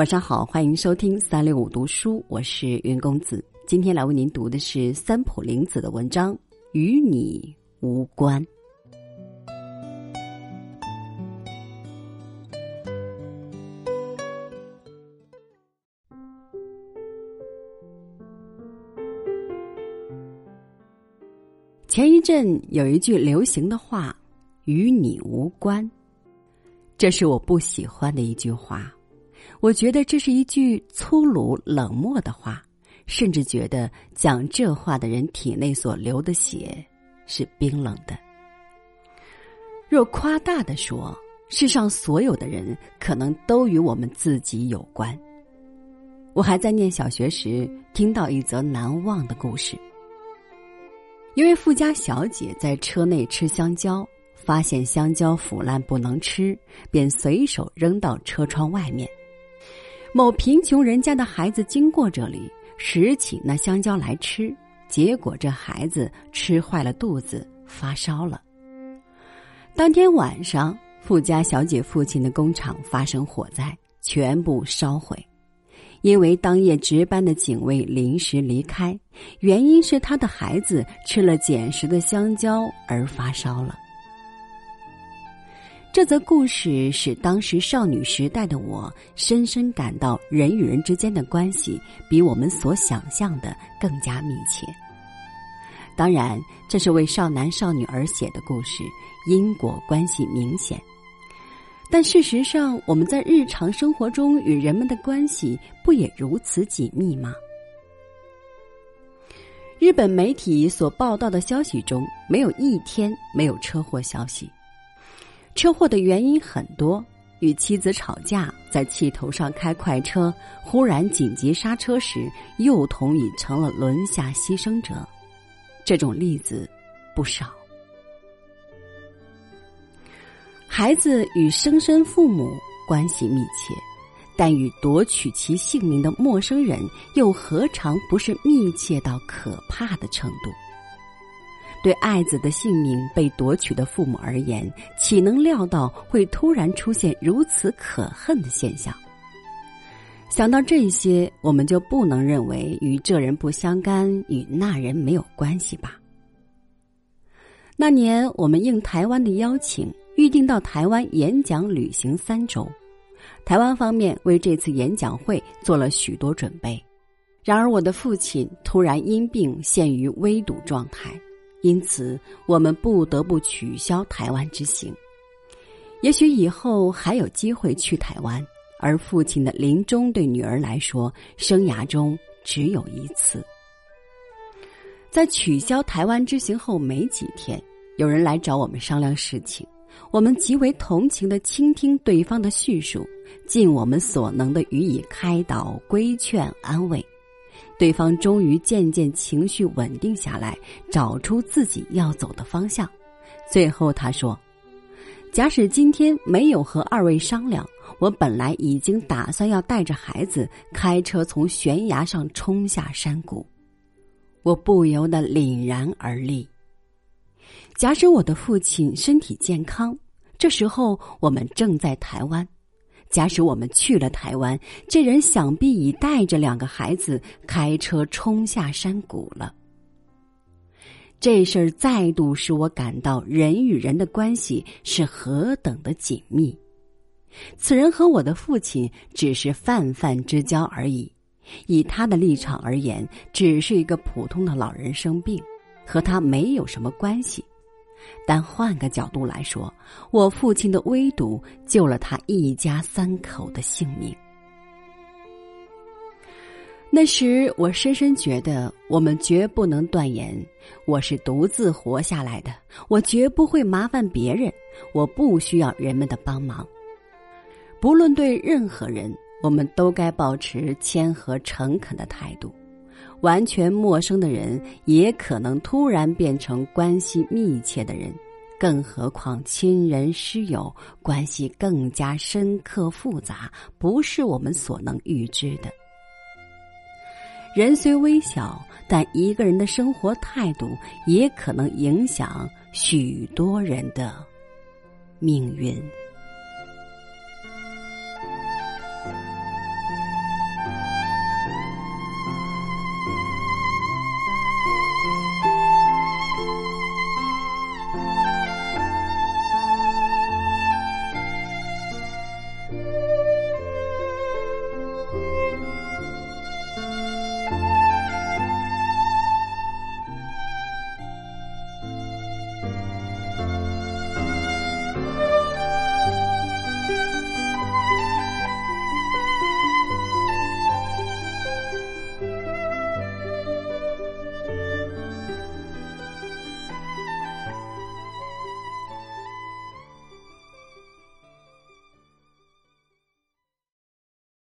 晚上好，欢迎收听三六五读书，我是云公子。今天来为您读的是三浦玲子的文章《与你无关》。前一阵有一句流行的话：“与你无关”，这是我不喜欢的一句话。我觉得这是一句粗鲁冷漠的话，甚至觉得讲这话的人体内所流的血是冰冷的。若夸大的说，世上所有的人可能都与我们自己有关。我还在念小学时听到一则难忘的故事：一位富家小姐在车内吃香蕉，发现香蕉腐烂不能吃，便随手扔到车窗外面。某贫穷人家的孩子经过这里，拾起那香蕉来吃，结果这孩子吃坏了肚子，发烧了。当天晚上，富家小姐父亲的工厂发生火灾，全部烧毁。因为当夜值班的警卫临时离开，原因是他的孩子吃了捡拾的香蕉而发烧了。这则故事使当时少女时代的我深深感到，人与人之间的关系比我们所想象的更加密切。当然，这是为少男少女而写的故事，因果关系明显。但事实上，我们在日常生活中与人们的关系不也如此紧密吗？日本媒体所报道的消息中，没有一天没有车祸消息。车祸的原因很多：与妻子吵架，在气头上开快车，忽然紧急刹车时，幼童已成了轮下牺牲者。这种例子不少。孩子与生身父母关系密切，但与夺取其性命的陌生人又何尝不是密切到可怕的程度？对爱子的性命被夺取的父母而言，岂能料到会突然出现如此可恨的现象？想到这些，我们就不能认为与这人不相干，与那人没有关系吧？那年，我们应台湾的邀请，预定到台湾演讲旅行三周。台湾方面为这次演讲会做了许多准备，然而我的父亲突然因病陷于危堵状态。因此，我们不得不取消台湾之行。也许以后还有机会去台湾，而父亲的临终对女儿来说，生涯中只有一次。在取消台湾之行后没几天，有人来找我们商量事情，我们极为同情的倾听对方的叙述，尽我们所能的予以开导、规劝、安慰。对方终于渐渐情绪稳定下来，找出自己要走的方向。最后他说：“假使今天没有和二位商量，我本来已经打算要带着孩子开车从悬崖上冲下山谷。”我不由得凛然而立。假使我的父亲身体健康，这时候我们正在台湾。假使我们去了台湾，这人想必已带着两个孩子开车冲下山谷了。这事儿再度使我感到人与人的关系是何等的紧密。此人和我的父亲只是泛泛之交而已，以他的立场而言，只是一个普通的老人生病，和他没有什么关系。但换个角度来说，我父亲的危堵救了他一家三口的性命。那时，我深深觉得，我们绝不能断言我是独自活下来的，我绝不会麻烦别人，我不需要人们的帮忙。不论对任何人，我们都该保持谦和诚恳的态度。完全陌生的人也可能突然变成关系密切的人，更何况亲人师友关系更加深刻复杂，不是我们所能预知的。人虽微小，但一个人的生活态度也可能影响许多人的命运。